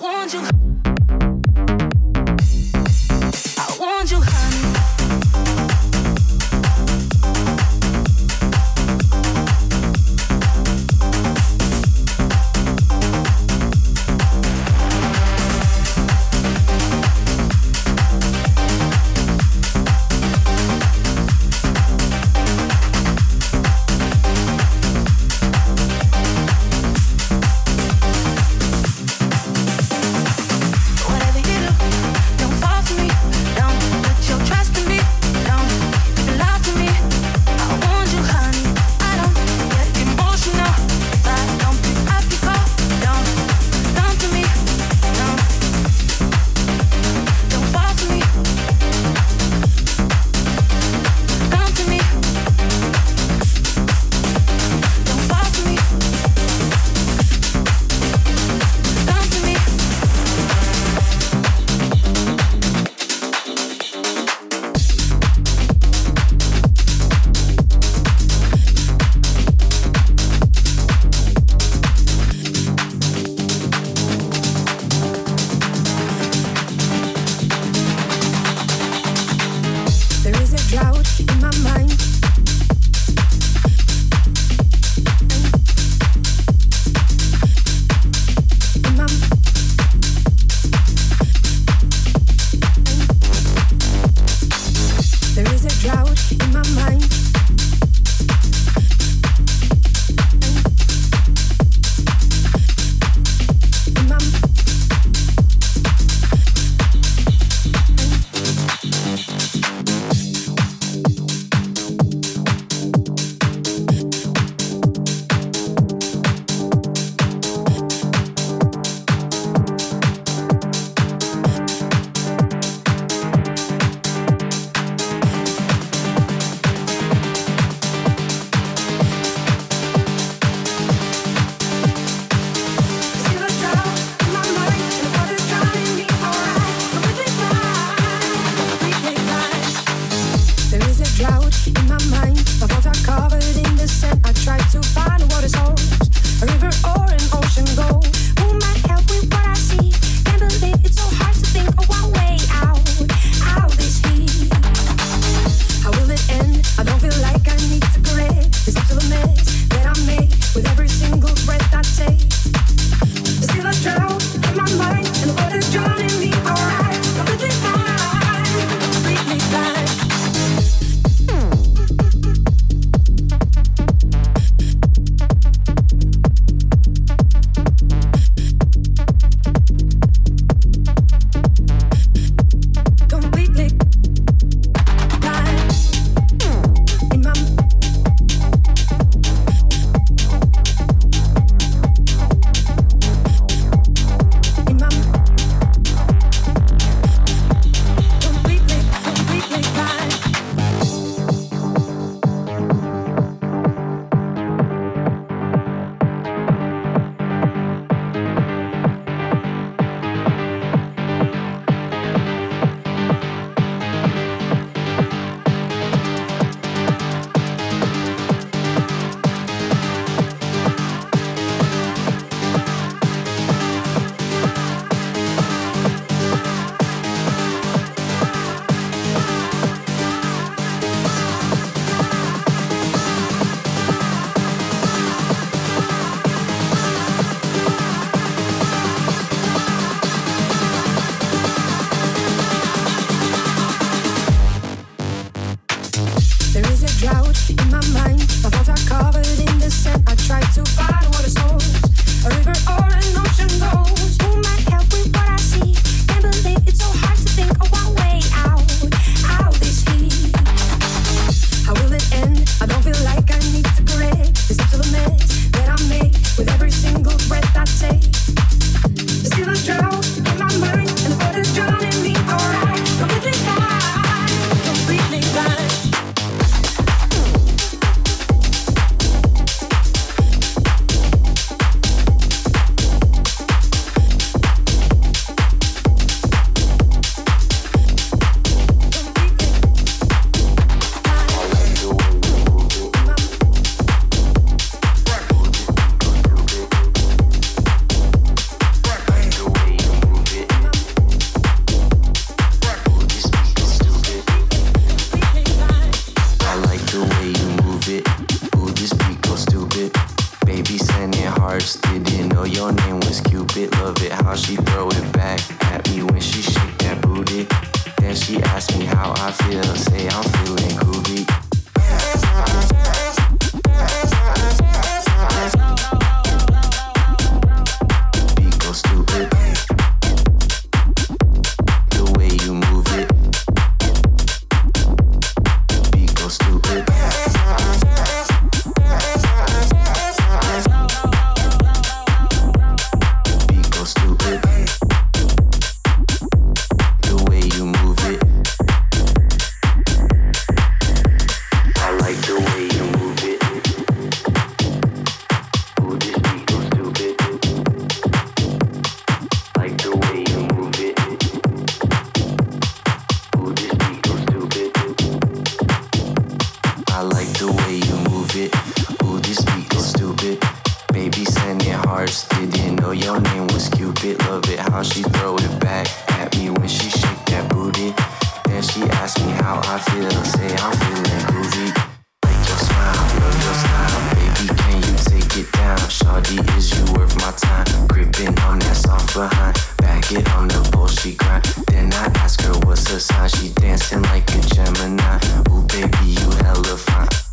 want you. I try to find what is ours, a river or an ocean goes. Who might heart. Didn't know your name was Cupid. Love it how she throw it back at me when she shake that booty. Then she asked me how I feel. Say I'm feeling groovy. Like your smile, love your style, baby. Can you take it down? Shawty, is you worth my time? Gripping on that soft behind, back it on the bull she grind. Then I ask her what's her sign. She dancing like a Gemini. Ooh, baby, you hella fine.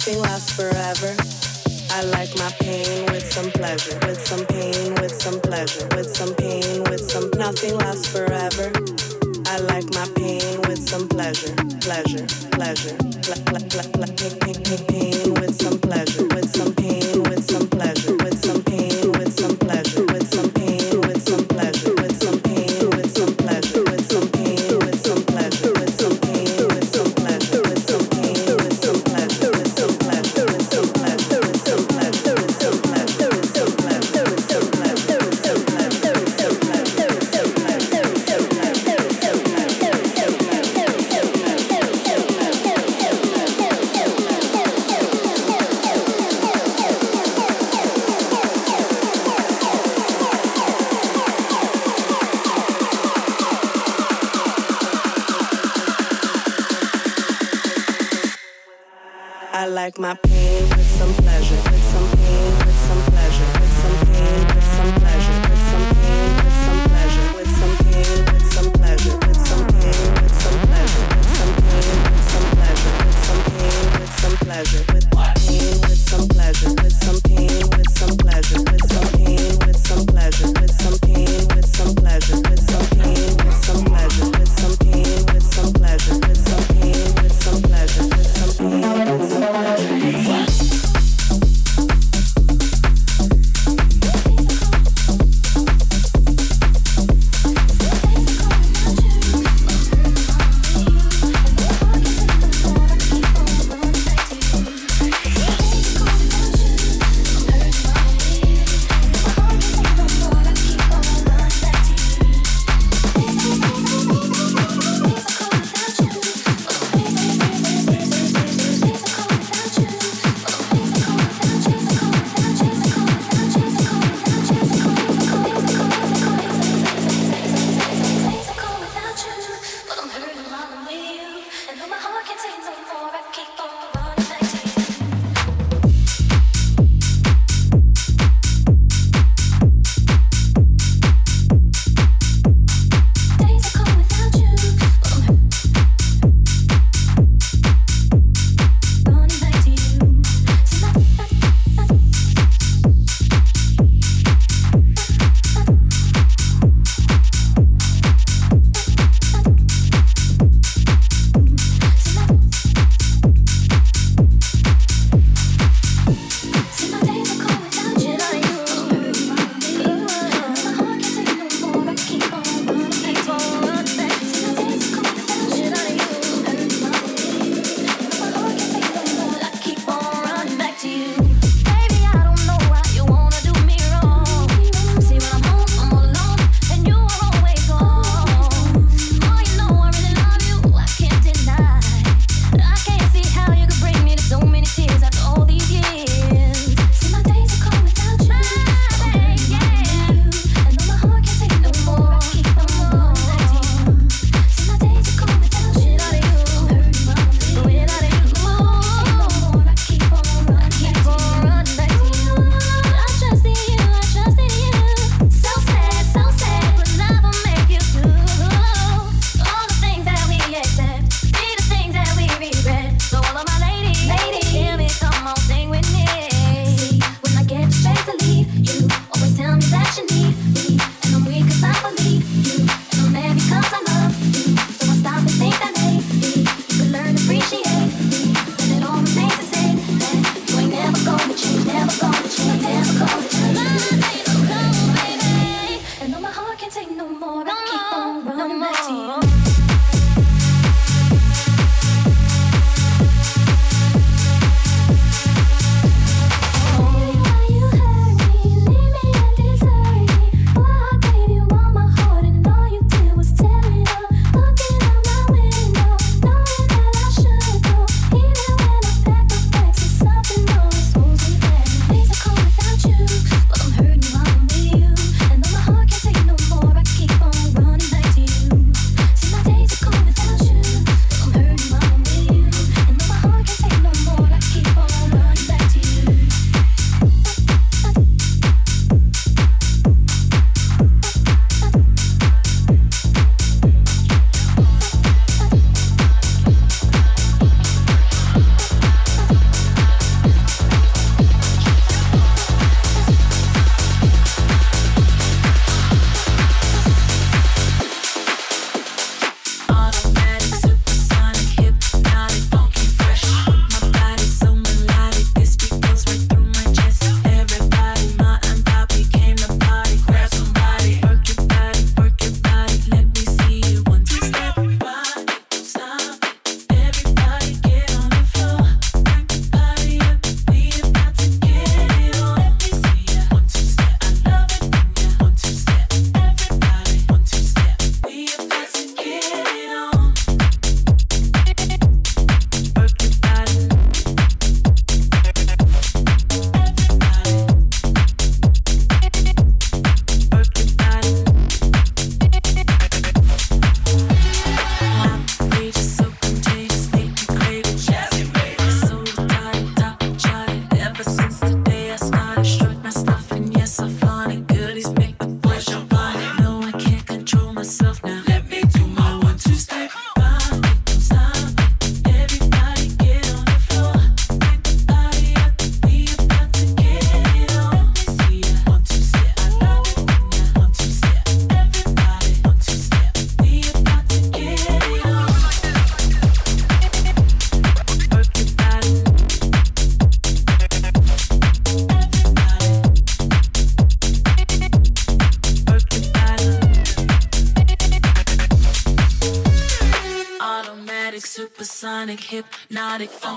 nothing lasts forever.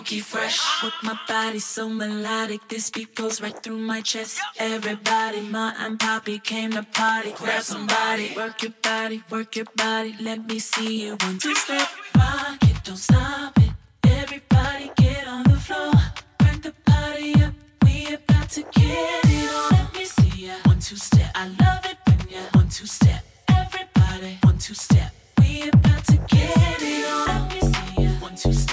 funky fresh. With my body so melodic, this beat goes right through my chest. Everybody, my and poppy came to party. Grab somebody, work your body, work your body. Let me see you one two step, rock it, don't stop it. Everybody, get on the floor, crank the party up. We about to get it on. Let me see ya one two step. I love it when ya one two step. Everybody, one two step. We about to get it on. Let me see ya one two step.